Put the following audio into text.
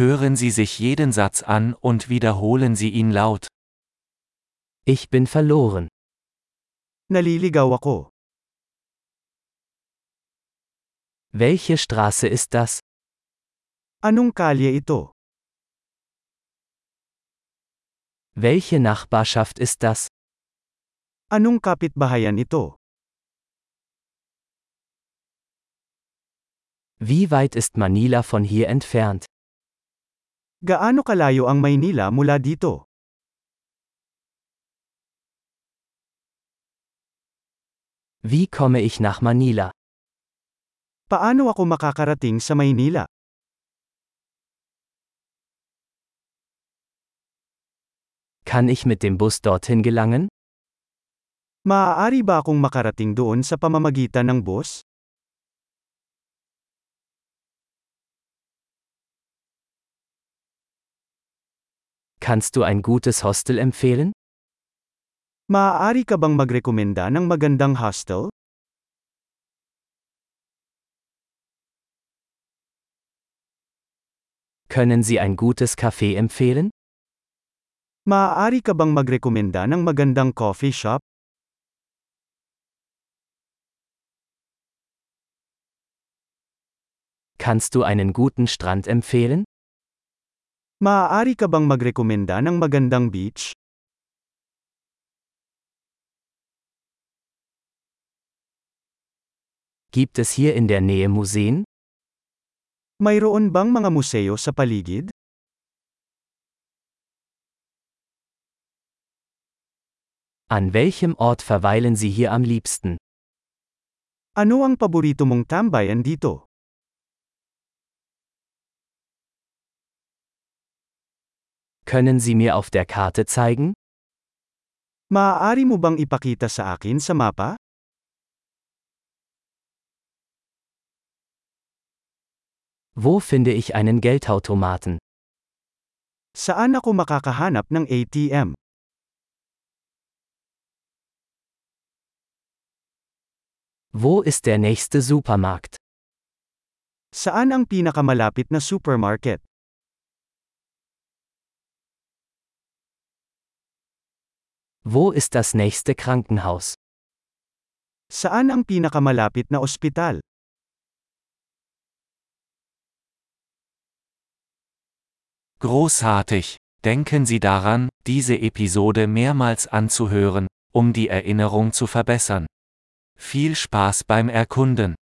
Hören Sie sich jeden Satz an und wiederholen Sie ihn laut. Ich bin verloren. Naliligaw ako. Welche Straße ist das? Anong kalye ito? Welche Nachbarschaft ist das? Anong kapitbahayan ito? Wie weit ist Manila von hier entfernt? Gaano kalayo ang Maynila mula dito? Wie komme ich nach Manila? Paano ako makakarating sa Maynila? Kann ich mit dem Bus dorthin gelangen? Maaari ba akong makarating doon sa pamamagitan ng bus? Kannst du ein gutes Hostel empfehlen? Maaari ka bang magrekomenda ng magandang hostel? Können Sie ein gutes Café empfehlen? Maaari ka bang magrekomenda ng magandang coffee shop? Kannst du einen guten Strand empfehlen? Maaari ka bang magrekomenda ng magandang beach? Gibt es hier in der Nähe Museen? Mayroon bang mga museo sa paligid? An welchem Ort verweilen Sie hier am liebsten? Ano ang paborito mong tambayan dito? Können Sie mir auf der Karte zeigen? Maaari mo bang ipakita sa akin sa mapa? Wo finde ich einen Geldautomaten? Saan ako makakahanap ng ATM? Wo ist der nächste Supermarkt? Saan ang pinakamalapit na supermarket? Wo ist das nächste Krankenhaus? Saan ang pinakamalapit na ospital? Großartig! Denken Sie daran, diese Episode mehrmals anzuhören, um die Erinnerung zu verbessern. Viel Spaß beim Erkunden!